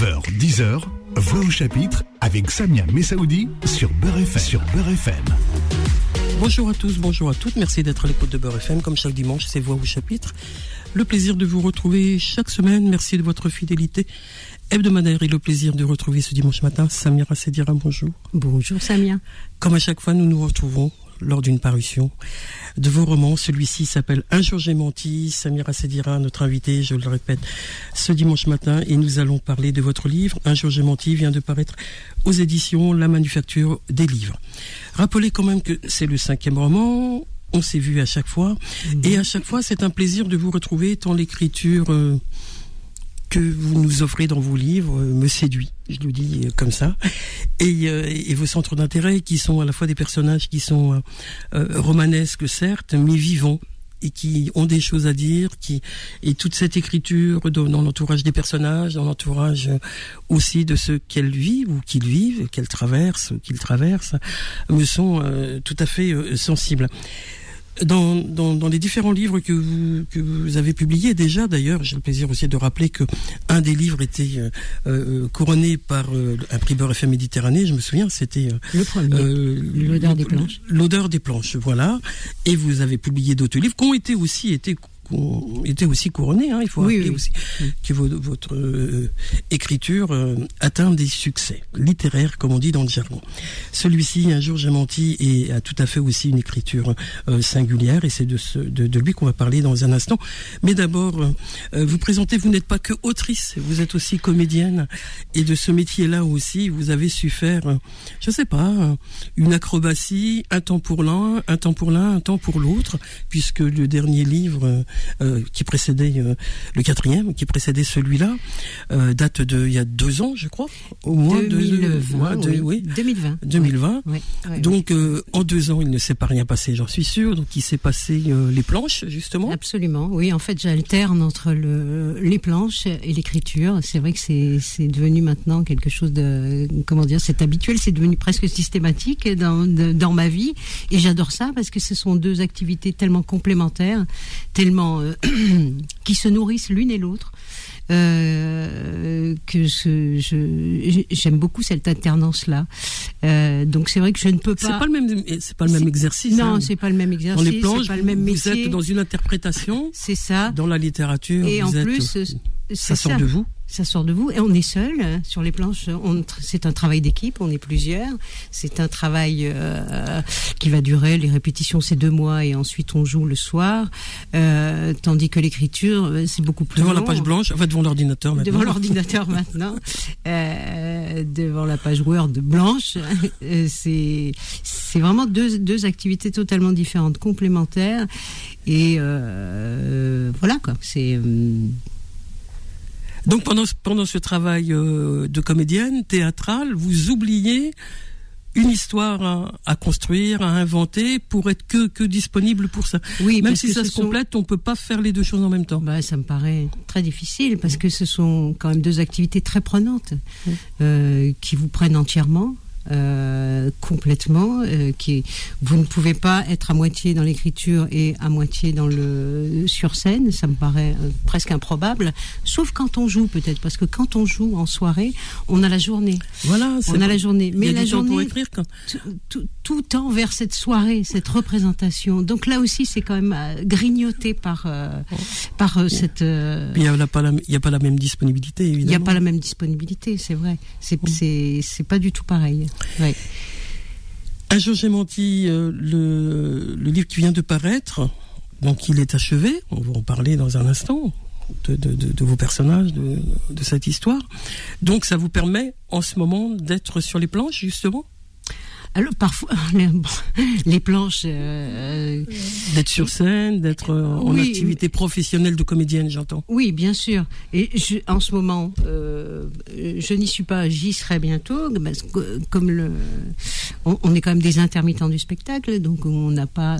9h, 10h, Voix au chapitre avec Samia Messaoudi sur Beurre FM. Sur Beurre FM. Bonjour à tous, bonjour à toutes. Merci d'être à l'écoute de Beurre FM. Comme chaque dimanche, c'est Voix au chapitre. Le plaisir de vous retrouver chaque semaine. Merci de votre fidélité hebdomadaire et le plaisir de retrouver ce dimanche matin Samira Sedira. Bonjour. Bonjour Samia. Comme à chaque fois, nous nous retrouvons lors d'une parution de vos romans. Celui-ci s'appelle Un jour j'ai menti. Samira Sedira, notre invitée, je le répète, ce dimanche matin. Et nous allons parler de votre livre. Un jour j'ai menti vient de paraître aux éditions La Manufacture des Livres. Rappelez quand même que c'est le cinquième roman. On s'est vu à chaque fois. Mhm. Et à chaque fois, c'est un plaisir de vous retrouver tant l'écriture... Euh, que vous nous offrez dans vos livres euh, me séduit, je le dis euh, comme ça. Et, euh, et vos centres d'intérêt qui sont à la fois des personnages qui sont romanesques certes, mais vivants et qui ont des choses à dire, qui et toute cette écriture dans, l'entourage des personnages, dans l'entourage aussi de ceux qu'elles vivent ou qu'ils vivent, qu'elles traversent, qu'ils traversent, me sont tout à fait sensibles dans, dans, dans, les différents livres que vous, que vous avez publiés déjà, d'ailleurs, j'ai le plaisir aussi de rappeler que un des livres était euh, euh couronné par euh, un prix Beurre FM Méditerranée. Je me souviens, c'était euh, le premier, l'odeur des planches. L'odeur des planches, voilà. Et vous avez publié d'autres livres qui ont été aussi été était aussi couronné. Hein, il faut rappeler aussi que votre, euh, écriture euh, atteint des succès littéraires, comme on dit dans le jargon. Celui-ci, un jour j'ai menti, et a tout à fait aussi une écriture euh, singulière, et c'est de, de, de, lui qu'on va parler dans un instant. Mais d'abord, vous présentez, vous n'êtes pas que autrice, vous êtes aussi comédienne, et de ce métier-là aussi, vous avez su faire, je sais pas, une acrobatie, un temps pour l'un, un temps pour l'un, un temps pour l'autre, puisque le dernier livre euh, qui précédait euh, le quatrième, qui précédait celui-là, euh, date de il y a deux ans, je crois, au moins 2020, de, oui. 2020. 2020. donc en deux ans, il ne s'est pas rien passé, j'en suis sûr. Donc il s'est passé les planches justement. Absolument. Oui, en fait, j'alterne entre le, les planches et l'écriture. C'est vrai que c'est devenu maintenant quelque chose de comment dire, c'est habituel, c'est devenu presque systématique dans, dans ma vie, et j'adore ça parce que ce sont deux activités tellement complémentaires, tellement euh, qui se nourrissent l'une et l'autre. Euh, que je, j'aime beaucoup cette alternance là. Euh, donc c'est vrai que je ne peux pas. C'est pas le même, c'est pas le même exercice. Non, hein. c'est pas le même exercice. Dans les planches, pas le même vous êtes dans une interprétation. C'est ça. Dans la littérature. Et en plus, ça sort de vous ça sort de vous et on est seul hein, sur les planches. C'est un travail d'équipe, on est plusieurs. C'est un travail euh, qui va durer. Les répétitions, c'est deux mois et ensuite on joue le soir. Euh, tandis que l'écriture, euh, c'est beaucoup plus devant la page blanche, en fait devant l'ordinateur maintenant. Devant l'ordinateur maintenant, euh, devant la page Word blanche. Euh, c'est c'est vraiment deux deux activités totalement différentes, complémentaires. Et euh, voilà quoi. C'est donc pendant, pendant ce travail euh, de comédienne théâtrale, vous oubliez une histoire à, construire, à inventer, pour être que, que disponible pour ça. Oui, même si ça se complète, on peut pas faire les deux choses en même temps. Bah, ça me paraît très difficile parce que ce sont quand même deux activités très prenantes euh, qui vous prennent entièrement. Euh, complètement, euh, qui vous ne pouvez pas être à moitié dans l'écriture et à moitié dans le sur scène, ça me paraît euh, presque improbable, sauf quand on joue peut-être, parce que quand on joue en soirée, on a la journée. Voilà, on a la journée, mais la journée pour écrire quand... tout, tout tend vers cette soirée, cette représentation. Donc là aussi, c'est quand même grignoté par par cette. Il n'y a, pas la, il y a pas la même disponibilité, évidemment. Il n'y a pas la même disponibilité, c'est vrai. C'est c'est c'est pas du tout pareil. Un jour j'ai menti, euh, le, livre qui vient de paraître, donc il est achevé, on va en parler dans un instant. De, vos personnages, de, de cette histoire. Donc ça vous permet en ce moment d'être sur les planches, justement? Alors parfois les, planches euh, d'être sur scène, d'être euh, en activité professionnelle de comédienne, j'entends. Oui, bien sûr. Et je, en ce moment, euh, je n'y suis pas, j'y serai bientôt. comme le, on, est quand même des intermittents du spectacle, donc on n'a pas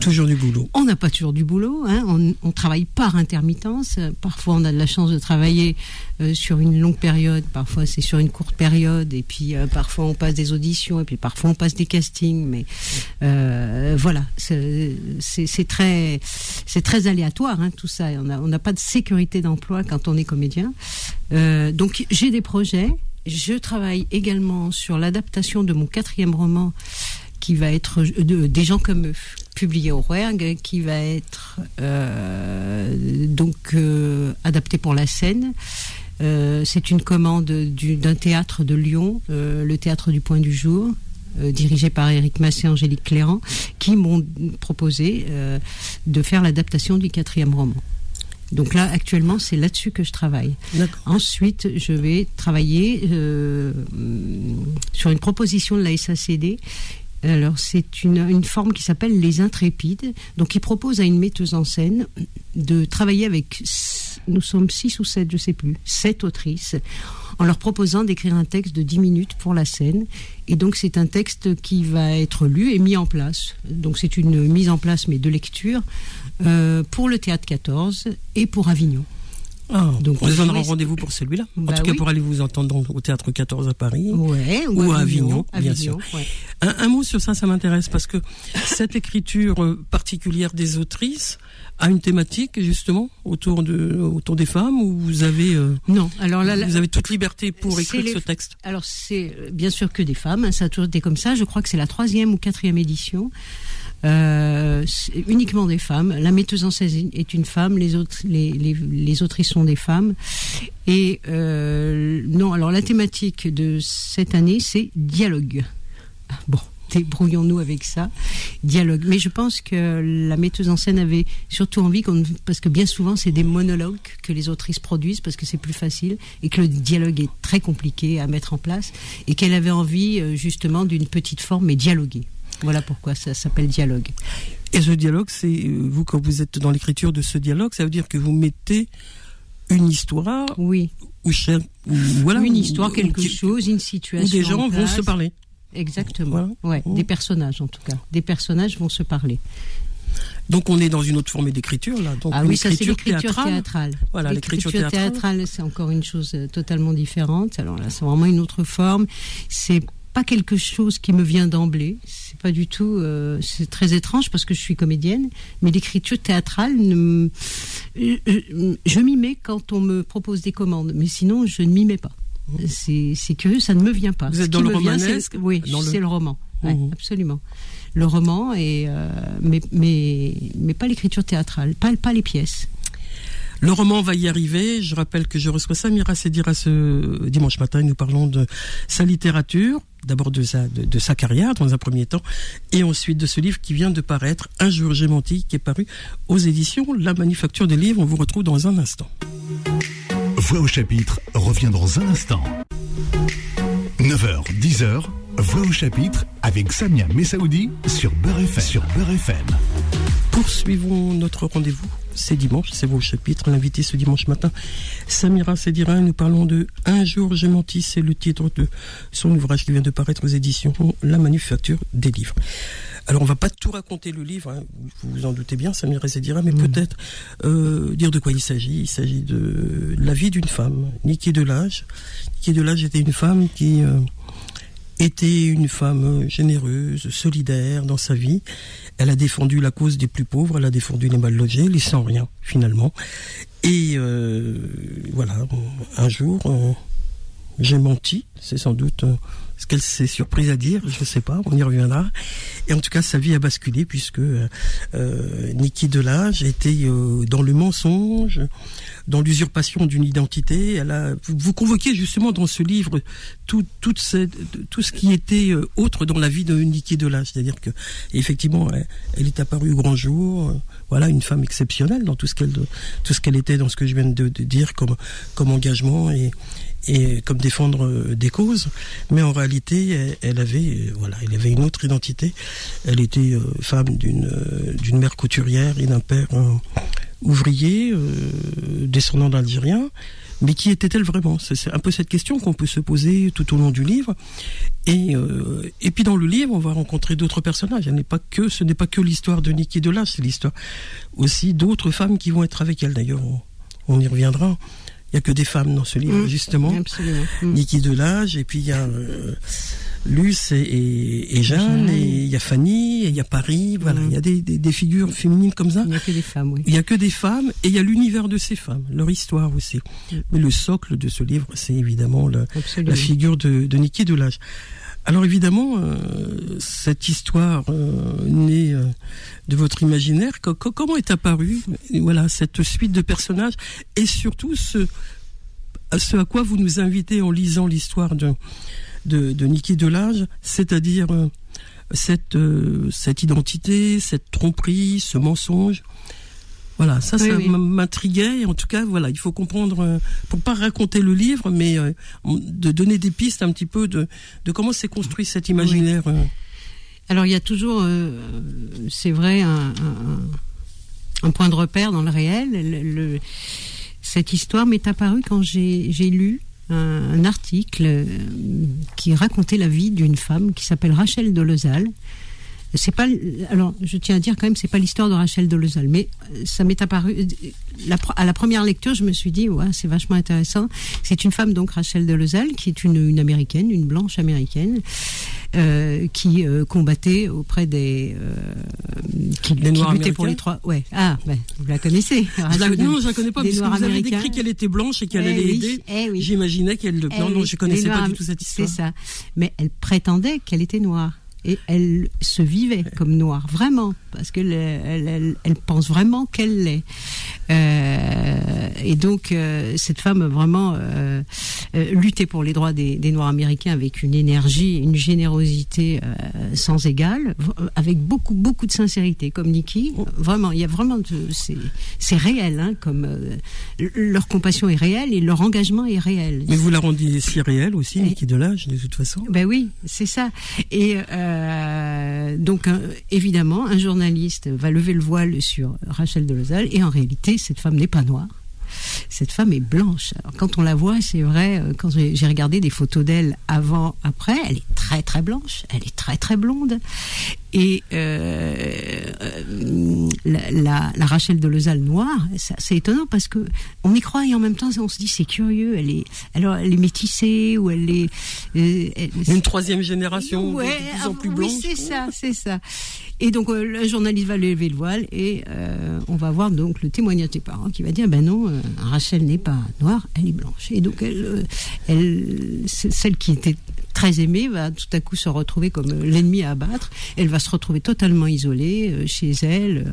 toujours du boulot. On n'a pas toujours du boulot. Hein, on, on, travaille par intermittence. Parfois, on a de la chance de travailler sur une longue période. Parfois, c'est sur une courte période. Et puis, parfois, on passe des auditions. Et puis, parfois on passe des castings, mais euh, voilà, c'est très, c'est très aléatoire hein, tout ça. On n'a pas de sécurité d'emploi quand on est comédien. Euh, donc j'ai des projets. Je travaille également sur l'adaptation de mon quatrième roman qui va être de, des gens comme eux, publié au Rouergue, qui va être euh, donc adapté pour la scène. C'est une commande d'un théâtre de Lyon, le théâtre du Point du Jour, euh, dirigé par Éric Massé et Angélique Cléran, qui m'ont proposé euh, de faire l'adaptation du quatrième roman. Donc là, actuellement, c'est là-dessus que je travaille. Ensuite, je vais travailler euh, sur une proposition de la SACD alors, c'est une, une, forme qui s'appelle les intrépides. Donc, il propose à une metteuse en scène de travailler avec, nous sommes six ou sept, je sais plus, sept autrices, en leur proposant d'écrire un texte de dix minutes pour la scène. Et donc, c'est un texte qui va être lu et mis en place. Donc, c'est une mise en place, mais de lecture, euh, pour le théâtre 14 et pour Avignon. Ah, Donc, on vous en rendez-vous pour celui-là. Bah en tout cas, oui. pour aller vous entendre au théâtre 14 à Paris ouais, ou, ou à Avignon, Avignon bien sûr. Ouais. Un, un, mot sur ça, ça m'intéresse parce que cette écriture euh, particulière des autrices a une thématique justement autour de autour des femmes où vous avez euh, non alors là, vous avez toute liberté pour écrire les, ce texte? Alors c'est bien sûr que des femmes, hein, ça a toujours été comme ça. Je crois que c'est la troisième ou quatrième édition. Euh, uniquement des femmes. La metteuse en scène est une femme, les autres, les, les, les autrices sont des femmes. Et euh, non, alors la thématique de cette année, c'est dialogue. Débrouillons-nous avec ça, dialogue. Mais je pense que la metteuse en scène avait surtout envie, parce que bien souvent c'est des monologues que les autrices produisent, parce que c'est plus facile, et que le dialogue est très compliqué à mettre en place, et qu'elle avait envie euh, justement d'une petite forme, mais dialoguer. Voilà pourquoi ça s'appelle dialogue. Et ce dialogue, c'est vous quand vous êtes dans l'écriture de ce dialogue, ça veut dire que vous mettez une histoire, oui, ou, voilà, une histoire, quelque ou, chose, une situation, où des gens vont se parler. Exactement. Voilà. Ouais, mmh. des personnages en tout cas. Des personnages vont se parler. Donc on est dans une autre forme d'écriture là. Donc ah oui, ça c'est l'écriture théâtrale. théâtrale. Voilà, l'écriture théâtrale, théâtrale c'est encore une chose totalement différente. Alors là, c'est vraiment une autre forme. C'est pas quelque chose qui me vient d'emblée. C'est pas du tout. Euh, c'est très étrange parce que je suis comédienne, mais l'écriture théâtrale, ne, je, je m'y mets quand on me propose des commandes, mais sinon je ne m'y mets pas. C'est curieux, ça ne me vient pas. Vous êtes dans le romanesque Oui, c'est le... le... roman. Ouais, mmh. Absolument. Le roman, et, euh, mais, mais, mais pas l'écriture théâtrale, pas, pas les pièces. Le roman va y arriver. Je rappelle que je reçois Samira Sedira ce dimanche matin. Nous parlons de sa littérature, d'abord de sa, de, de, sa carrière dans un premier temps, et ensuite de ce livre qui vient de paraître, Un jour j'ai menti, qui est paru aux éditions La Manufacture des Livres. On vous retrouve dans un instant. Voix au chapitre revient dans un instant. 9h, 10h, Voix au chapitre avec Samia Messaoudi sur Beurre FM. Poursuivons notre rendez-vous. C'est dimanche, c'est vos chapitres. L'invité ce dimanche matin, Samira Sedira. Nous parlons de Un jour j'ai menti. C'est le titre de son ouvrage qui vient de paraître aux éditions La Manufacture des Livres. Alors on va pas tout raconter le livre, hein, vous vous en doutez bien, Samira Sedira, mais mmh. peut-être euh, dire de quoi il s'agit. Il s'agit de la vie d'une femme, Niki Delage. Niki Delage était une femme qui euh, était une femme généreuse, solidaire dans sa vie. Elle a défendu la cause des plus pauvres, elle a défendu les mal logés, les sans rien finalement. Et euh, voilà, un jour, j'ai menti, c'est sans doute ce qu'elle s'est surprise à dire, je ne sais pas, on y reviendra. Et en tout cas, sa vie a basculé puisque euh, Niki Delage était euh, dans le mensonge, dans l'usurpation d'une identité. Elle a, vous convoquez justement dans ce livre tout, tout, ce qui était euh, autre dans la vie de Niki Delage. C'est-à-dire que, effectivement, elle, est apparue au grand jour. voilà, une femme exceptionnelle dans tout ce qu'elle, était, dans ce que je viens de, dire comme, comme engagement et comme défendre des causes, mais en réalité, elle, avait, voilà, elle avait une autre identité. Elle était euh, femme d'une euh, d'une mère couturière et d'un père euh, ouvrier, descendant d'Algériens. Mais qui était-elle vraiment? C'est un peu cette question qu'on peut se poser tout au long du livre. Et, et puis dans le livre, on va rencontrer d'autres personnages. Pas que, ce n'est pas que l'histoire de Niki Delage, c'est l'histoire aussi d'autres femmes qui vont être avec elle. D'ailleurs, on, on y reviendra. Il n'y a que des femmes dans ce livre, mmh, justement. Absolument. Mmh. Niki Delage, et puis il y a euh, Luce et, Jeanne, et il y a Fanny, et il y a Paris, voilà, il y a des, des, figures féminines comme ça. Il n'y a que des femmes, oui. Il n'y a que des femmes, et il y a l'univers de ces femmes, leur histoire aussi. Mais le socle de ce livre, c'est évidemment la figure de, de Niki Delage. Alors évidemment, euh, cette histoire euh, née euh, de votre imaginaire, comment est apparue voilà cette suite de personnages et surtout ce, à quoi vous nous invitez en lisant l'histoire de de, de Niki Delage, c'est-à-dire cette identité, cette tromperie, ce mensonge. Voilà, ça, ça m'intriguait. En tout cas, voilà, il faut comprendre, euh, pour pas raconter le livre, mais euh, de donner des pistes un petit peu de, de comment s'est construit cet imaginaire. Euh. Alors, il y a toujours, c'est vrai, un, un, point de repère dans le réel. Le, cette histoire m'est apparue quand j'ai lu un, article qui racontait la vie d'une femme qui s'appelle Rachel Dolezal c'est pas alors je tiens à dire quand même c'est pas l'histoire de Rachel Dolezal mais euh, ça m'est apparu euh, à la première lecture je me suis dit ouais c'est vachement intéressant. C'est une femme donc Rachel Dolezal qui est une, une américaine une blanche américaine euh, qui euh, combattait auprès des euh, qui, les noirs qui pour les trois ouais. Ah ben, vous la connaissez. Rachel, non je la connais pas parce que vous avez décrit qu'elle était blanche et qu'elle eh allait aider. eh oui. j'imaginais qu'elle eh non non je connaissais pas du tout cette histoire. c'est ça. Mais elle prétendait qu'elle était noire et elle se vivait comme noire, vraiment, parce qu'elle elle, elle, pense vraiment qu'elle l'est. Euh, et donc, euh, cette femme vraiment euh, euh, luttait pour les droits des, des, Noirs américains avec une énergie, une générosité sans égale, avec beaucoup, beaucoup de sincérité, comme Nikki. Vraiment, il y a vraiment, c'est réel, hein, comme leur compassion est réelle et leur engagement est réel. Mais vous la rendez si réelle aussi, Nikki Delage, de toute façon? Ben oui, c'est ça. Et euh, donc, évidemment, un journaliste va lever le voile sur Rachel Dolezal, et en réalité, cette femme n'est pas noire cette femme est blanche. Alors, quand on la voit, c'est vrai, euh, quand j'ai regardé des photos d'elle avant, après, elle est très très blanche, elle est très très blonde. Et euh, euh la, la, Rachel de Lezal noire, c'est étonnant parce que on y croit et en même temps on se dit c'est curieux. Elle est, alors elle est métissée ou elle est une troisième génération, ouais, de plus en plus blanche. Oui, c'est ça, c'est ça. Et donc le journaliste va lever le voile et on va voir donc le témoignage des parents qui va dire ben non Rachel n'est pas noire, elle est blanche. Et donc, elle, euh, elle, celle qui était très aimée va tout à coup se retrouver comme l'ennemi à abattre. Elle va se retrouver totalement isolée euh, chez elle,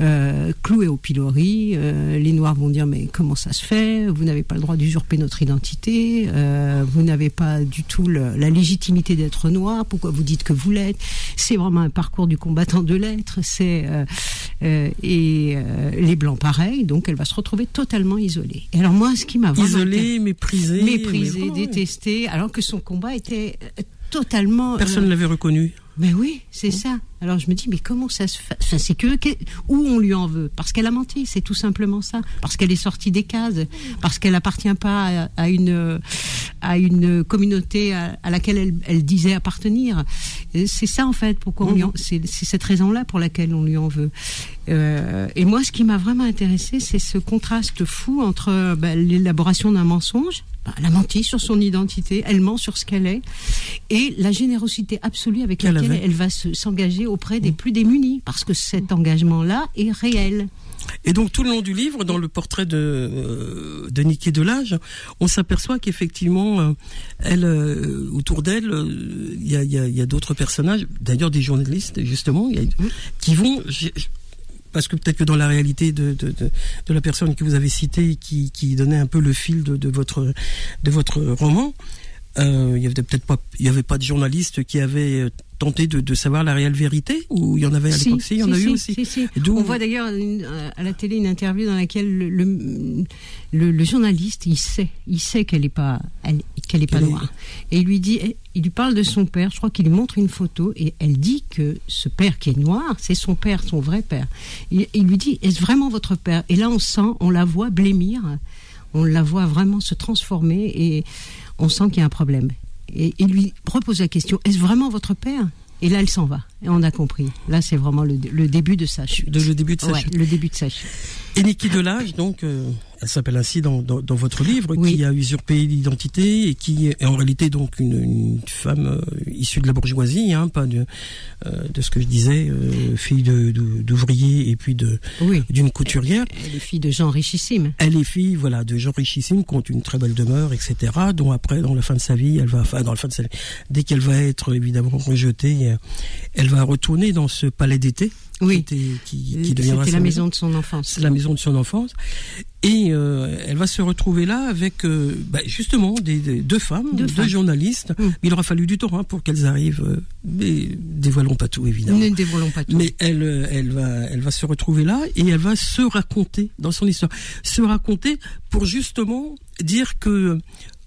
euh, clouée au pilori. Euh, les Noirs vont dire mais comment ça se fait? Vous n'avez pas le droit d'usurper notre identité. Euh, vous n'avez pas du tout le, la légitimité d'être noir. Pourquoi vous dites que vous l'êtes? C'est vraiment un parcours du combattant de l'être. C'est et les blancs pareil. Donc elle va se retrouver totalement isolée. Et alors moi, ce qui m'a isolée, méprisée, méprisée, détestée, alors que son combat était totalement. Personne ne l'avait reconnu. Mais oui, c'est ça. Alors je me dis, mais comment ça se fait C'est que, où on lui en veut? Parce qu'elle a menti, c'est tout simplement ça. Parce qu'elle est sortie des cases, parce qu'elle appartient pas à, une à une communauté à, laquelle elle, disait appartenir. C'est ça en fait. Pourquoi mhm. c'est cette raison-là pour laquelle on lui en veut. Euh, et moi, ce qui m'a vraiment intéressé, c'est ce contraste fou entre bah, l'élaboration d'un mensonge elle a menti sur son identité, elle ment sur ce qu'elle est, et la générosité absolue avec laquelle elle va s'engager auprès des mm. plus démunis, parce que cet engagement-là est réel. Et donc tout le long du livre, dans le portrait de euh, de Niki Delage, on s'aperçoit qu'effectivement, euh, elle, euh, autour d'elle, il y a, y a, y a d'autres personnages, d'ailleurs des journalistes justement, y a, mm. qui vont parce que peut-être que dans la réalité de, de, de, la personne que vous avez citée, qui, qui donnait un peu le fil de, de votre, de votre roman, euh, il y avait peut-être pas, il y avait pas de journaliste qui avait euh, tenté de, de, savoir la réelle vérité ou il y en avait à l'époque? Si, il y en a eu aussi. On voit d'ailleurs euh, à la télé une interview dans laquelle le, le, le journaliste il sait, il sait qu'elle est pas, qu'elle est pas noire et il lui dit, il lui parle de son père. Je crois qu'il lui montre une photo et elle dit que ce père qui est noir, c'est son père, son vrai père. Il, il lui dit, est-ce vraiment votre père? Et là on sent, on la voit blêmir, on la voit vraiment se transformer et on sent qu'il y a un problème. Et il lui repose la question, est-ce vraiment votre père? Et là, elle s'en va. Et on a compris. Là, c'est vraiment le, début de sa chute. De, le début de sa chute. Le début de sa chute. Et Niki Delage, donc, euh, elle s'appelle ainsi dans, dans, dans, votre livre, qui a usurpé l'identité et qui est en réalité donc une, une femme euh, issue de la bourgeoisie, hein, pas de, euh, de ce que je disais, fille de, d'ouvrier et puis de d'une couturière. Elle est fille de gens richissimes. Elle est fille, voilà, de gens richissimes, qui ont une très belle demeure, etc. Dont après, dans la fin de sa vie, elle va, enfin, dans la fin de sa vie, dès qu'elle va être évidemment rejetée, elle va retourner dans ce palais d'été oui. qui, qui, C'était la maison de son enfance. C'est la maison de son enfance. Et euh, elle va se retrouver là avec euh, bah, justement des, deux femmes, deux, journalistes. Mm. Il aura fallu du temps hein, pour qu'elles arrivent. Euh, mais dévoilons pas tout évidemment. Ne dévoilons pas tout. Mais elle, elle va, elle va se retrouver là et elle va se raconter dans son histoire, se raconter pour justement dire que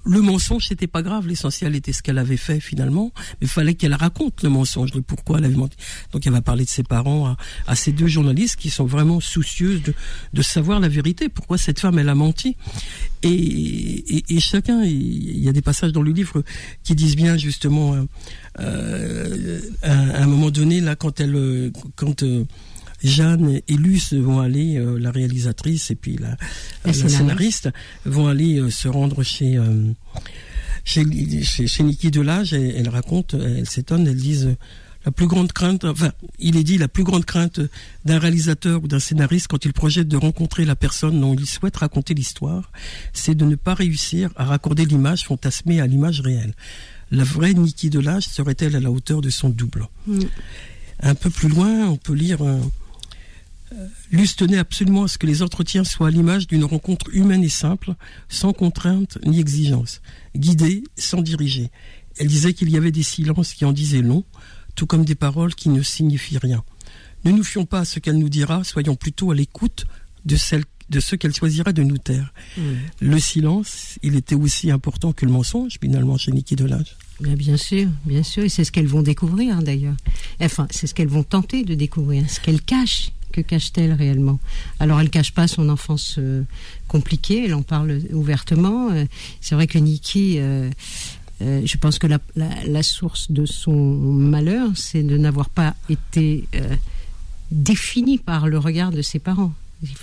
le mensonge c'était pas grave, l'essentiel était ce qu'elle avait fait finalement, mais fallait qu'elle raconte le mensonge, le pourquoi elle avait menti. Donc elle va parler de ses parents à, ces deux journalistes qui sont vraiment soucieuses de, de, savoir la vérité, pourquoi cette femme elle a menti? Et, et, chacun, il y a des passages dans le livre qui disent bien justement, euh, euh à, un moment donné là quand elle, quand euh, Jeanne et Luce vont aller, euh, la réalisatrice et puis la, la, scénariste, vont aller euh, se rendre chez, euh, chez, chez, chez Niki Delage. Et, elle raconte, elle s'étonne, elle disent la plus grande crainte, enfin, il est dit la plus grande crainte d'un réalisateur ou d'un scénariste quand il projette de rencontrer la personne dont il souhaite raconter l'histoire, c'est de ne pas réussir à raccorder l'image fantasmée à l'image réelle. La vraie Niki Delage serait-elle à la hauteur de son double? Mm. Un peu plus loin, on peut lire Luce tenait absolument à ce que les entretiens soient à l'image d'une rencontre humaine et simple, sans contrainte ni exigence, guidée sans diriger. Elle disait qu'il y avait des silences qui en disaient long, tout comme des paroles qui ne signifient rien. Ne nous fions pas à ce qu'elle nous dira, soyons plutôt à l'écoute de, de ce qu'elle choisira de nous taire. Hmm. Le silence, il était aussi important que le mensonge, finalement, chez Niki Delage. Bien, sûr, bien sûr, et c'est ce qu'elles vont découvrir d'ailleurs. Enfin, c'est ce qu'elles vont tenter de découvrir, ce qu'elles cachent que cache-t-elle réellement? Alors, elle cache pas son enfance euh, compliquée, elle en parle ouvertement. Euh, c'est vrai que Nikki, euh, je pense que la, source de son malheur, c'est de n'avoir pas été définie par le regard de ses parents.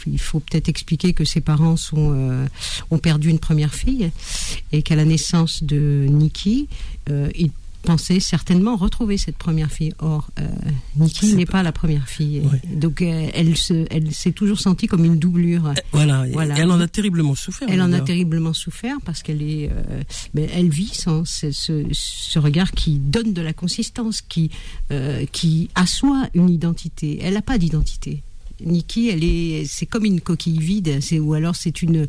Il faut peut-être expliquer que ses parents sont, ont perdu une première fille et qu'à la naissance de Nikki, ils pensait certainement retrouver cette première fille. Or, euh, Nikki n'est pas... la première fille. Donc, euh, elle, se, elle s'est toujours sentie comme une doublure. Euh, voilà. voilà. elle en a terriblement souffert. Elle en a terriblement souffert parce qu'elle est, euh, mais elle vit sans ce, ce, regard qui donne de la consistance, qui, qui assoit une identité. Elle n'a pas d'identité. Nikki, elle est, c'est comme une coquille vide, c'est ou alors c'est une,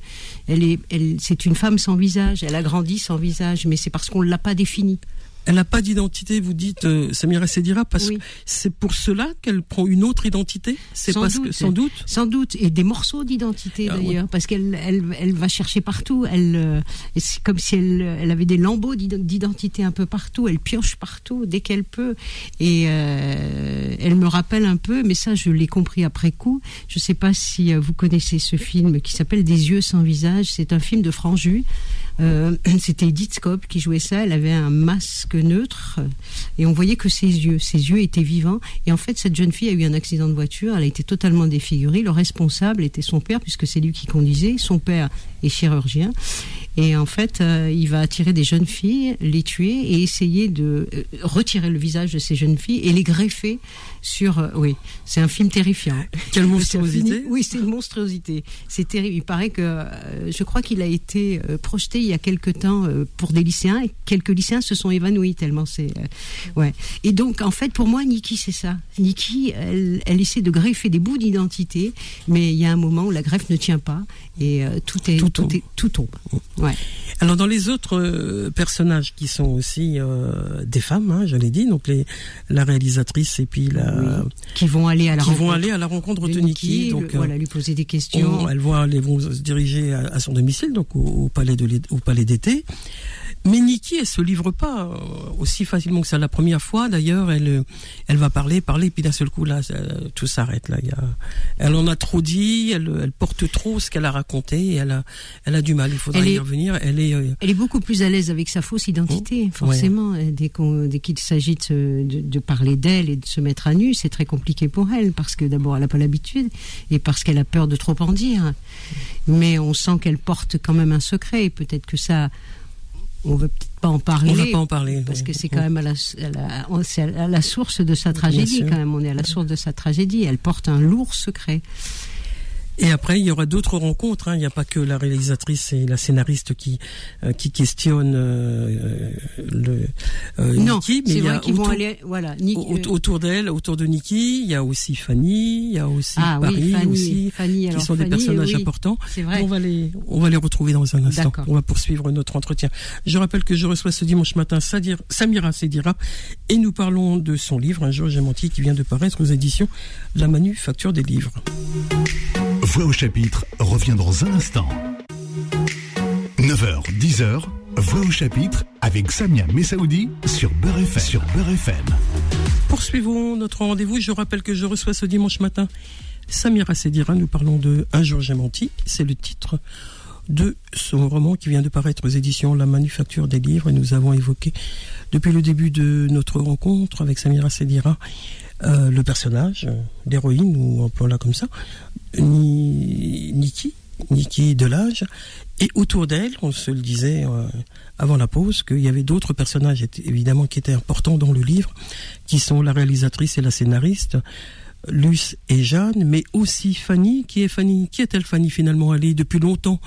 elle est, elle, c'est une femme sans visage. Elle a grandi sans visage, mais c'est parce qu'on l'a pas définie. Elle n'a pas d'identité, vous dites, euh, Samira Sedira, parce que c'est pour cela qu'elle prend une autre identité? C'est parce que, sans doute? Sans doute, et des morceaux d'identité ah, d'ailleurs, parce qu'elle elle, elle, va chercher partout, elle, euh, c'est comme si elle, elle avait des lambeaux d'identité un peu partout, elle pioche partout dès qu'elle peut, et euh, elle me rappelle un peu, mais ça je l'ai compris après coup, je ne sais pas si vous connaissez ce film qui s'appelle Des yeux sans visage, c'est un film de Franju, euh, c'était Edith Scope qui jouait ça. Elle avait un masque neutre et on voyait que ses yeux, ses yeux étaient vivants. Et en fait, cette jeune fille a eu un accident de voiture. Elle a été totalement défigurée. Le responsable était son père puisque c'est lui qui conduisait. Son père est chirurgien. Et en fait, euh, il va attirer des jeunes filles, les tuer et essayer de euh, retirer le visage de ces jeunes filles et les greffer sur. Euh, oui, c'est un film terrifiant. Quelle monstruosité Oui, c'est une monstruosité. C'est terrible. Il paraît que je crois qu'il a été projeté il y a quelque temps pour des lycéens et quelques lycéens se sont évanouis tellement c'est. ouais. Et donc, en fait, pour moi, Nikki, c'est ça. Nikki, elle, elle essaie de greffer des bouts d'identité, mais il y a un moment où la greffe ne tient pas et tout est tout, tombe. tout tombe. Alors dans les autres euh, personnages qui sont aussi euh, des femmes, hein, je l'ai dit, donc les, la réalisatrice et puis la qui vont aller à la qui rencontre vont aller à la rencontre de, Nikki, donc voilà lui poser des questions. elles vont aller vont se diriger à, son domicile, donc au, palais de au palais d'été. Mais Nikki, elle se livre pas euh, aussi facilement que ça. La première fois, d'ailleurs, elle, euh, elle va parler, parler, puis d'un seul coup, là, tout s'arrête. Là, il y a, elle en a trop dit, elle, elle porte trop ce qu'elle a raconté, et elle a, elle a du mal. Il faudra y revenir. Elle est, euh, elle est beaucoup plus à l'aise avec sa fausse identité, oh, forcément. Dès qu'on, dès qu'il s'agit de, de, de, parler d'elle et de se mettre à nu, c'est très compliqué pour elle, parce que d'abord, elle n'a pas l'habitude, et parce qu'elle a peur de trop en dire. Mais on sent qu'elle porte quand même un secret. Peut-être que ça on veut peut-être pas en parler. On va pas en parler. Parce que c'est quand même à la, à la, source de sa tragédie, quand même. On est à la source de sa tragédie. Elle porte un lourd secret. Et après, il y aura d'autres rencontres. Hein. Il n'y a pas que la réalisatrice et la scénariste qui euh, qui questionnent euh, le euh, non, Nikki, mais il y a autour, vont aller, voilà, autour d'elle, autour de Nikki, il y a aussi Fanny, il y a aussi ah, Paris, aussi, Fanny, qui sont des personnages importants. Vrai. On va les on va les retrouver dans un instant. On va poursuivre notre entretien. Je rappelle que je reçois ce dimanche matin Samira Sedira et nous parlons de son livre Un jour j'ai menti qui vient de paraître aux éditions La Manufacture des livres. Voix au chapitre revient dans un instant. 9h, 10h, Voix au chapitre avec Samia Messaoudi sur Beurre FM. Sur FM. Poursuivons notre rendez-vous. Je rappelle que je reçois ce dimanche matin Samira Sedira. Nous parlons de Un jour j'ai menti. C'est le titre de son roman qui vient de paraître aux éditions La Manufacture des livres. Et nous avons évoqué depuis le début de notre rencontre avec Samira Sedira euh, le personnage d'héroïne, ou appelons-la comme ça, Niki, Niki Delage, et autour d'elle, on se le disait euh, avant la pause, qu'il y avait d'autres personnages évidemment qui étaient importants dans le livre, qui sont la réalisatrice et la scénariste, Luce et Jeanne, mais aussi Fanny. Qui est Fanny? Qui est-elle Fanny finalement? Elle est depuis longtemps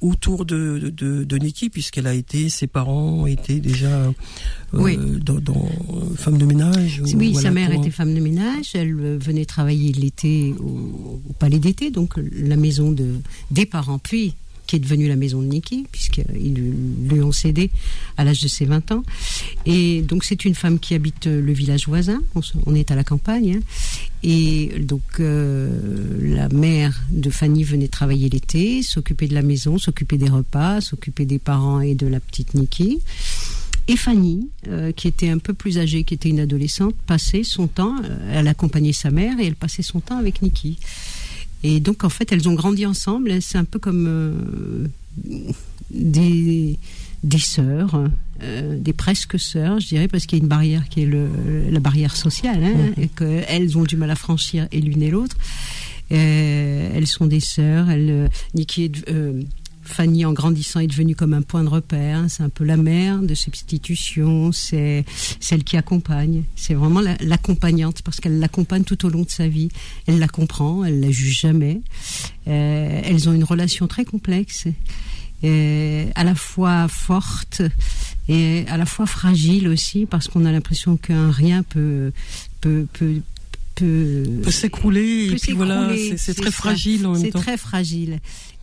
autour de, de, de Nikki, puisqu'elle a été, ses parents étaient déjà euh, dans, dans, femme de ménage. Oui, sa mère était femme de ménage. Elle euh, venait travailler l'été au, au, palais d'été, donc la maison de, des parents, puis qui est devenue la maison de Nikki, puisqu'ils lui ont cédé à l'âge de ses 20 ans. Et donc c'est une femme qui habite le village voisin, on, est à la campagne, hein. et donc euh, la mère de Fanny venait travailler l'été, s'occuper de la maison, s'occuper des repas, s'occuper des parents et de la petite Nikki. Et Fanny, euh, qui était un peu plus âgée, qui était une adolescente, passait son temps, euh, elle accompagnait sa mère et elle passait son temps avec Nikki. Et donc, en fait, elles ont grandi ensemble. C'est un peu comme euh, des, des sœurs, euh, des presque sœurs, je dirais, parce qu'il y a une barrière qui est le, la barrière sociale, hein, et qu'elles ont du mal à franchir, et l'une et l'autre. Euh, elles sont des sœurs. Elle, Nikki est, Fanny, en grandissant, est devenue comme un point de repère. C'est un peu la mère de substitution, c'est celle qui accompagne. C'est vraiment l'accompagnante parce qu'elle l'accompagne tout au long de sa vie. Elle la comprend, elle la juge jamais. Euh, elles ont une relation très complexe, à la fois forte et à la fois fragile aussi parce qu'on a l'impression qu'un rien peut peut, peut s'écrouler et puis voilà c'est très fragile en même temps. C'est très fragile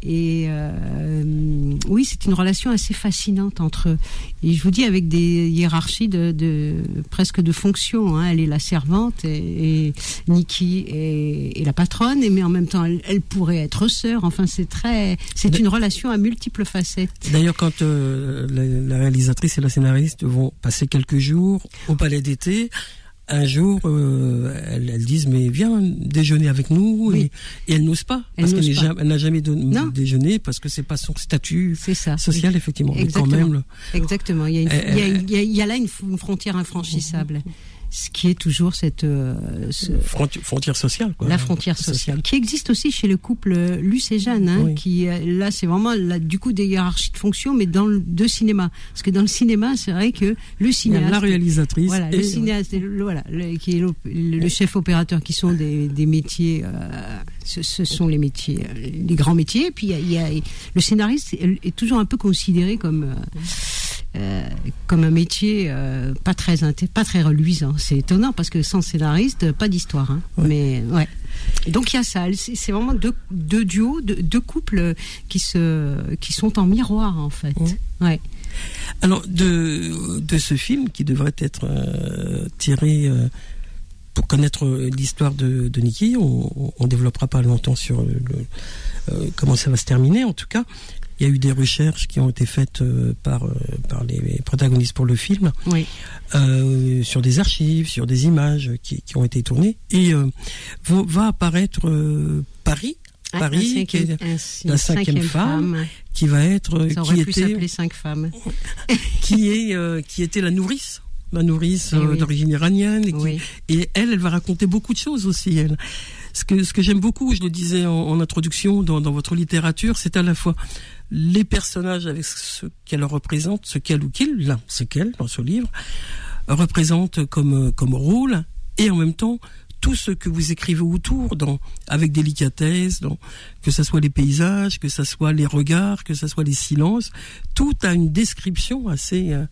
et euh, oui, c'est une relation assez fascinante entre eux. Et je vous dis avec des hiérarchies de, de presque de fonction. Hein. Elle est la servante et, et Nikki est, la patronne, mais en même temps, elle, pourrait être sœur. Enfin, c'est très, c'est une relation à multiples facettes. D'ailleurs, quand euh, la, la réalisatrice et la scénariste vont passer quelques jours au palais d'été, un jour, euh, elles, disent mais viens déjeuner avec nous et, elle n'ose pas parce qu'elle n'a jamais déjeuné parce que c'est pas son statut social effectivement. Exactement. Exactement. Il y, a il y a là une frontière infranchissable ce qui est toujours cette euh, frontière sociale. Quoi. La frontière sociale, qui existe aussi chez le couple Luce et Jeanne, hein, qui euh, là c'est vraiment là, du coup des hiérarchies de fonction, mais dans le de cinéma, parce que dans le cinéma c'est vrai que le cinéaste, la réalisatrice, voilà, le cinéaste, voilà, qui est le, chef opérateur, qui sont des, des métiers, euh, ce, ce, sont les métiers, les grands métiers. Et puis il y, a, le scénariste est, toujours un peu considéré comme euh, comme un métier euh, pas très pas très reluisant. C'est étonnant parce que sans scénariste, pas d'histoire. Hein. Mais ouais. Donc il y a ça. C'est vraiment deux, deux duos, deux, couples qui se qui sont en miroir en fait. Ouais. Alors de de ce film qui devrait être euh, tiré pour connaître l'histoire de, de Nikki, on, on, développera pas longtemps sur le, comment ça va se terminer en tout cas. Il y a eu des recherches qui ont été faites euh, par, euh, par les protagonistes pour le film Oui. euh, sur des archives, sur des images qui, qui ont été tournées. Et euh, va, va apparaître euh, Paris, Un- Paris, qui est la cinquième femme, qui va être, Ça qui était, cinq femmes. qui est, qui était la nourrice, la nourrice Eh oui. d'origine iranienne. Et, qui- Oui. et elle, elle va raconter beaucoup de choses aussi. Elle. Ce que, ce que j'aime beaucoup, je le disais en, en introduction dans, dans votre littérature, c'est à la fois les personnages avec ce qu'elle représente, ce qu'elle ou qu'il, là, ce qu'elle dans ce livre représente comme comme rôle, et en même temps tout ce que vous écrivez autour, avec délicatesse, que ce soit les paysages, que ce soit les regards, que ce soit les silences, tout a une description assez euh,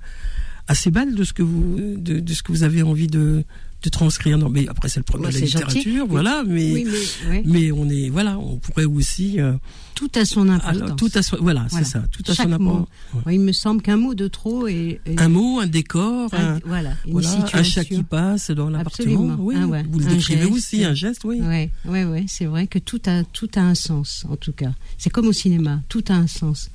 assez belle de ce que vous de ce que vous avez envie de, de transcrire. Non, mais après c'est le problème Ouais, de la gentil. littérature, Oui. voilà. Mais Oui, mais ouais. mais on est voilà, on pourrait aussi euh, tout a son importance. tout à son voilà, Voilà. c'est ça, tout à Chaque son importance. Ouais. Il me semble qu'un mot de trop est, est- Un mot, un décor, un- un, voilà, une voilà, situation. un chat qui passe dans l'appartement. Oui, Ah vous le Un décrivez geste. aussi, un geste, oui. Ouais, ouais, ouais, c'est vrai que tout a tout a un sens en tout cas. C'est comme au cinéma, tout a un sens.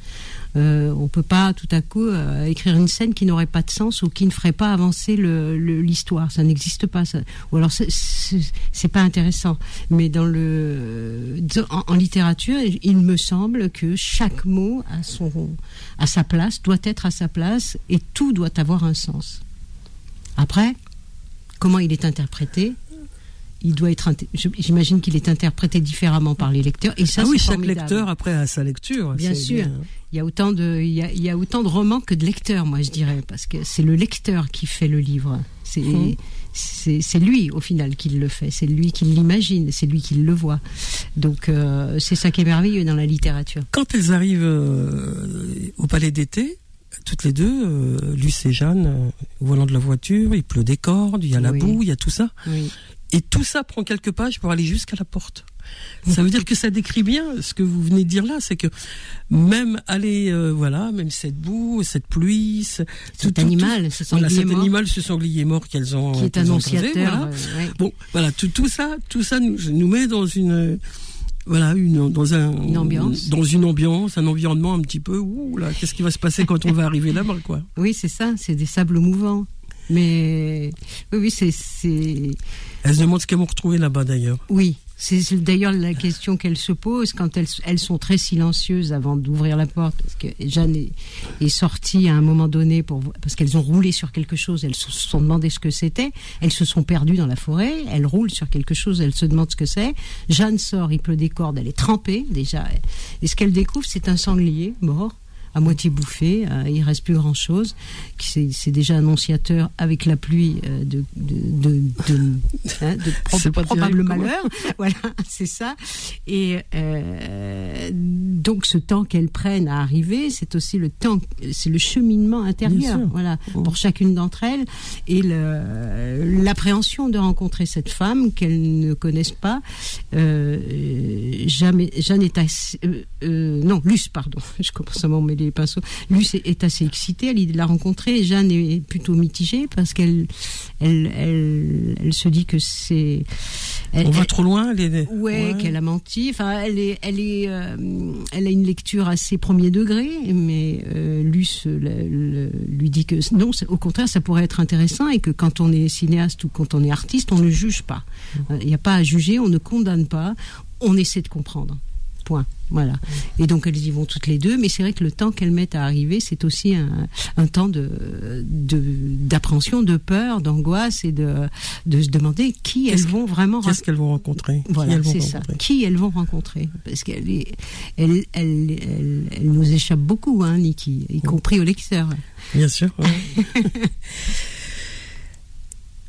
Euh, on peut pas tout à coup euh, écrire une scène qui n'aurait pas de sens ou qui ne ferait pas avancer l'histoire. Ça n'existe pas. Ou c'est- pas intéressant. Mais dans le en, en littérature, il me semble que chaque mot a son à sa place, doit être à sa place et tout doit avoir un sens. Après, comment il est interprété il doit être j'imagine qu'il est interprété différemment par les lecteurs et ça ah oui, chaque formidable. lecteur après a sa lecture. Bien sûr. il y a autant de il y a, il y a autant de romans que de lecteurs moi je dirais parce que c'est le lecteur qui fait le livre c'est Mhm. c'est c'est lui au final qui le fait c'est lui qui l'imagine c'est lui qui le voit donc euh, c'est ça qui est merveilleux dans la littérature Quand elles arrivent euh, au palais d'été, toutes les deux, euh, Luce et Jeanne, euh, au volant de la voiture, il pleut des cordes, il y a la Oui. boue, il y a tout ça. oui Et tout ça prend quelques pages pour aller jusqu'à la porte. Ça veut dire que ça décrit bien ce que vous venez de dire là, c'est que même aller, euh, voilà, même cette boue, cette pluie, ce- tout- cet tout- animal ce voilà, cet mort animal, ce sanglier mort qu'elles ont, qui est ont creusé, annonciateur voilà. euh, ouais. Bon, voilà, tout, tout ça, tout ça nous, nous met dans une, voilà, une, dans un, Une ambiance. dans une ambiance, un environnement un petit peu. Ouh là, qu'est-ce qui va se passer quand on va arriver là-bas, quoi oui c'est ça c'est des sables mouvants mais oui oui c'est Elles se demandent ce qu'elles vont retrouver là-bas, d'ailleurs. Oui, c'est c'est d'ailleurs la question qu'elles se posent quand elles, elles sont très silencieuses avant d'ouvrir la porte. Parce que Jeanne est, est sortie à un moment donné pour, parce qu'elles ont roulé sur quelque chose, elles se sont demandé ce que c'était, elles se sont perdues dans la forêt, elles roulent sur quelque chose, elles se demandent ce que c'est. Jeanne sort, il pleut des cordes, elle est trempée déjà. Et ce qu'elle découvre, c'est un sanglier mort à moitié bouffé, euh, il reste plus grand chose. C'est déjà annonciateur avec la pluie euh, de, de, de, de, hein, de pro- probable malheur. voilà, c'est ça. Et euh, donc ce temps qu'elles prennent à arriver, c'est aussi le temps, c'est le cheminement intérieur, voilà, Mhm. pour chacune d'entre elles et l'appréhension de rencontrer cette femme qu'elles ne connaissent pas. Euh, jamais, Jeanne est assez, non, Luce, pardon, je commence à m'en mêler les pinceaux. Luce est, assez excitée à l'idée de la rencontrer. Jeanne est plutôt mitigée parce qu'elle, elle, elle, elle se dit que c'est. On va trop loin, les. Ouais, qu'elle a menti. Enfin, elle est, elle est, euh, elle a une lecture assez premier degré, mais euh, Luce le- le- lui dit que non, au contraire, ça pourrait être intéressant et que quand on est cinéaste ou quand on est artiste, on ne juge pas. Euh, Il n'y a pas à juger, on ne condamne pas, on essaie de comprendre. Point. Voilà. Et donc elles y vont toutes les deux, mais c'est vrai que le temps qu'elles mettent à arriver, c'est aussi un, un temps de de- d'appréhension, de, peur, d'angoisse et de de se demander qui elles vont vraiment Qu'est-ce qu'elles vont rencontrer? Voilà, c'est ça. Qui elles vont rencontrer? Parce qu'elle elle, elle, elle, elle nous échappe beaucoup, hein, Niki, y compris au lecteur. Bien sûr. ouais.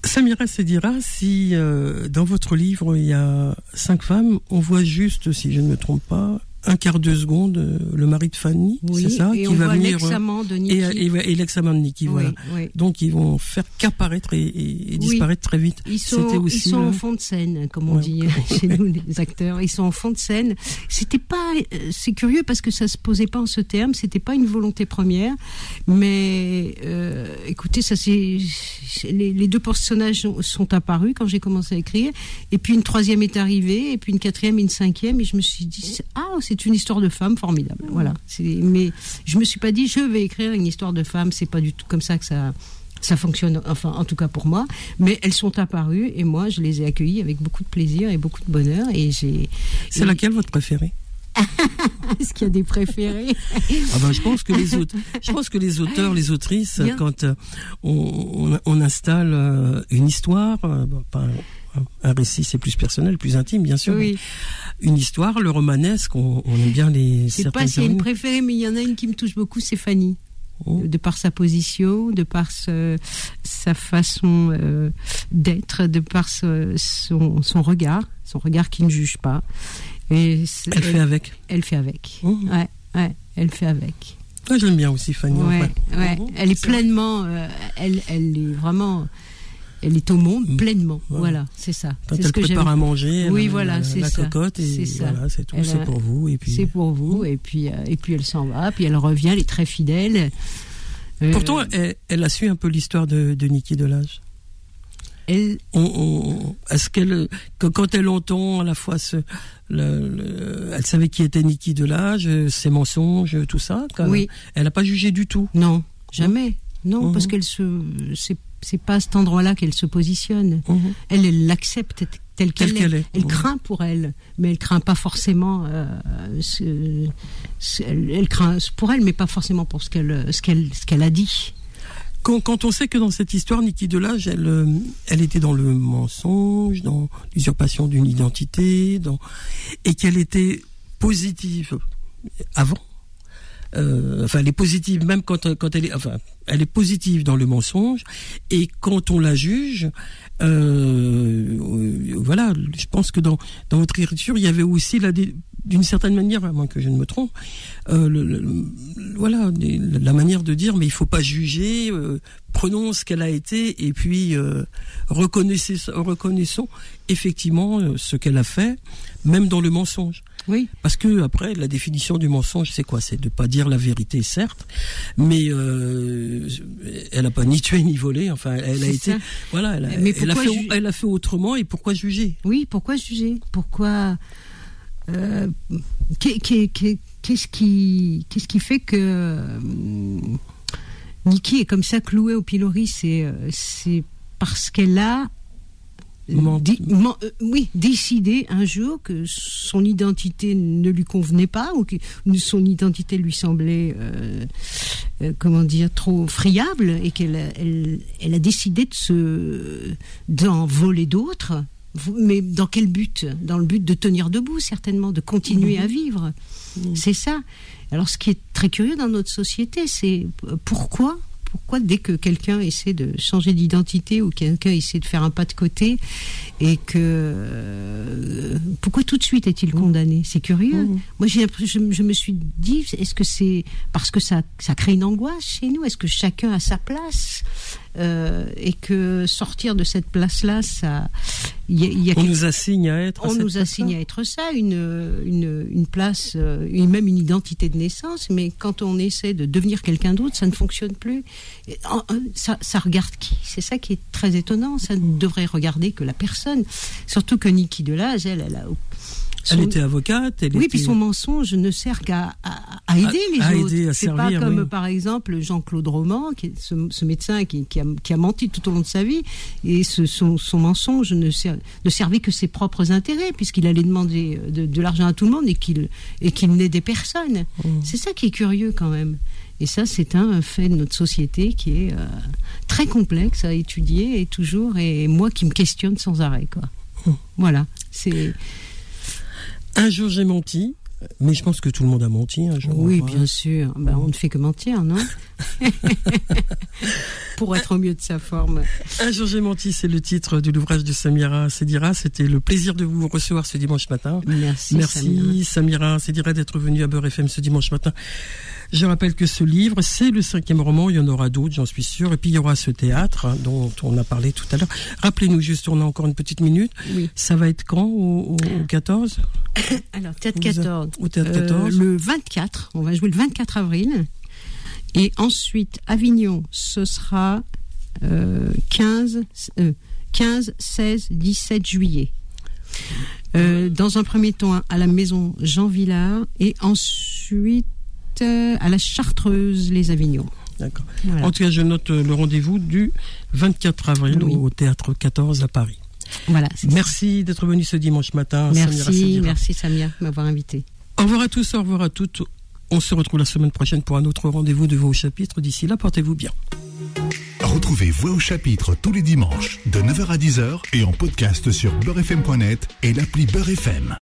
Samira Sedira, si euh, dans votre livre il y a cinq femmes, on voit juste, si je ne me trompe pas, un quart de seconde euh, le mari de Fanny, Oui, c'est ça, et qui on va voit venir euh, l'ex-amant de et, Niki. et, et l'examen de Niki, Oui, voilà. oui. Donc ils vont faire qu'apparaître et, disparaître très vite. Ils sont, aussi ils sont le- en fond de scène, comme on Ouais. dit chez nous les acteurs. Ils sont en fond de scène. C'était pas, euh, c'est curieux parce que ça se posait pas en ce terme. C'était pas une volonté première, mais euh, écoutez, ça c'est les, les deux personnages sont, apparus quand j'ai commencé à écrire, et puis une troisième est arrivée, et puis une quatrième, une cinquième, et je me suis dit ah c'est une histoire de femme formidable. Voilà. Mais je me suis pas dit, je vais écrire une histoire de femme. C'est pas du tout comme ça que ça ça fonctionne, enfin en tout cas pour moi. Mais elles sont apparues et moi je les ai accueillies avec beaucoup de plaisir et beaucoup de bonheur. Et j'ai. C'est laquelle votre préférée? Est-ce qu'il y a des préférés? Ah ben, je pense que les auteurs, je pense que les auteurs, les autrices, quand euh, on, on, installe euh, une histoire, euh, un, récit c'est plus personnel, plus intime bien sûr. Oui. Une histoire, le romanesque, on, aime bien les. Je sais pas s'il y a une préférée, mais il y en a une qui me touche beaucoup, c'est Fanny. Oh. de par sa position, de par sa façon d'être, de par son, son, regard, son regard qui ne juge pas elle, fait avec. Elle fait avec. Oh. Ouais, ouais, elle fait avec. Moi, j'aime bien aussi Fanny. Ouais, ouais. Oh, elle est pleinement, euh, elle, elle est vraiment, elle est au monde mm. pleinement. Voilà, c'est ça. Quand elle que prépare à manger, oui, voilà, c'est la cocotte et voilà, c'est tout, c'est pour vous et puis. C'est pour vous et puis euh, et puis elle s'en va, puis elle revient, elle est très fidèle. Euh, Pourtant, elle, elle, a su un peu l'histoire de, de Niki Delage est-ce qu'elle, quand elle entend à la fois ce, elle savait qui était Niki Delage, ses mensonges, tout ça. Oui. Elle n'a pas jugé du tout. Non, jamais. Non, parce mhm. qu'elle se, c'est pas à cet endroit-là qu'elle se positionne. Mhm. Elle, elle l'accepte telle qu'elle est. Elle mhm. craint pour elle, mais elle craint pas forcément. Euh, elle, craint pour elle, mais pas forcément pour ce qu'elle, ce qu'elle, ce qu'elle a dit. Quand, on sait que dans cette histoire, Niki Delage, elle, euh, elle était dans le mensonge, dans l'usurpation d'une identité, dans, et qu'elle était positive avant. Euh, enfin, elle est positive même quand, elle est, enfin, elle est positive dans le mensonge, et quand on la juge, euh, voilà, je pense que dans, dans votre écriture, il y avait aussi la, d'une certaine manière, à moins que je ne me trompe, euh, voilà, la manière de dire, mais il faut pas juger, euh, prenons ce qu'elle a été et puis euh, reconnaissons, effectivement euh, ce qu'elle a fait, même dans le mensonge. Oui. Parce que après, la définition du mensonge, c'est quoi? C'est de pas dire la vérité, certes, mais elle a pas ni tué ni volé. Enfin, elle a été, voilà, elle a, elle a, fait, elle a fait autrement. Et pourquoi juger? Oui, pourquoi juger? Pourquoi euh, qu'est-ce qui, qu'est-ce qui fait que euh, Nikki est comme ça clouée au pilori C'est, euh, c'est parce qu'elle a oui, décidé un jour que son identité ne lui convenait pas ou que son identité lui semblait, comment dire, trop friable et qu'elle elle, elle a décidé de se d'en voler d'autres mais dans quel but? Dans le but de tenir debout, certainement, de continuer à vivre. C'est ça. Alors, ce qui est très curieux dans notre société, c'est euh, pourquoi pourquoi dès que quelqu'un essaie de changer d'identité ou quelqu'un essaie de faire un pas de côté et que euh, pourquoi tout de suite est-il mmh. condamné? C'est curieux. Mmh. Moi, j'ai je, je me suis dit, est-ce que c'est parce que ça, ça crée une angoisse chez nous? Est-ce que chacun a sa place? Euh, et que sortir de cette place-là, ça, y y a on nous assigne à être. On nous assigne à être ça, une, une, une place, euh, même une identité de naissance. Mais quand on essaie de devenir quelqu'un d'autre, ça ne fonctionne plus. Ça, ça regarde qui? C'est ça qui est très étonnant. Ça ne devrait regarder que la personne. Surtout que Niki Delage, elle, elle a elle était avocate. Elle oui, puis son mensonge ne sert qu'à à, aider les autres. C'est pas comme par exemple Jean-Claude Roman, qui est ce, médecin qui, qui, a, qui, a, menti tout au long de sa vie, et ce, son, son, mensonge ne, ne, servait que ses propres intérêts, puisqu'il allait demander de, de l'argent à tout le monde et qu'il n'aidait personne. Mmh. C'est ça qui est curieux quand même. Et ça, c'est un fait de notre société qui est euh, très complexe à étudier et toujours, et moi qui me questionne sans arrêt. Quoi. Mmh. Voilà. C'est. Un jour j'ai menti, mais je pense que tout le monde a menti un jour. Oui, bien sûr. Ben, on ne fait que mentir, non Pour être au mieux de sa forme. Un jour j'ai menti, c'est le titre de l'ouvrage de Samira Sedira. C'était le plaisir de vous recevoir ce dimanche matin. Merci. Merci Samira, Sedira d'être venue à Beurre FM ce dimanche matin. Je rappelle que ce livre, c'est le cinquième roman. Il y en aura d'autres, j'en suis sûr. Et puis il y aura ce théâtre hein, dont on a parlé tout à l'heure. Rappelez-nous juste, on a encore une petite minute. Oui. Ça va être quand au, 14 Alors, théâtre 14. Au théâtre 14. Euh, le 24. On va jouer le 24 avril. Et ensuite, Avignon, ce sera 15, 15, 16, 17 juillet. Euh, dans un premier temps à la maison Jean Villard et ensuite euh, à la Chartreuse les Avignons. D'accord. En tout cas, je note le rendez-vous du 24 avril au théâtre 14 à Paris. Voilà. Merci d'être venu ce dimanche matin. Merci, merci Samia de m'avoir invité. Au revoir à tous, au revoir à toutes. On se retrouve la semaine prochaine pour un autre rendez-vous de vos chapitres. D'ici là, portez-vous bien. Retrouvez Voix au chapitre tous les dimanches de 9h à 10h et en podcast sur beurrefm.net et l'appli Beurrefm.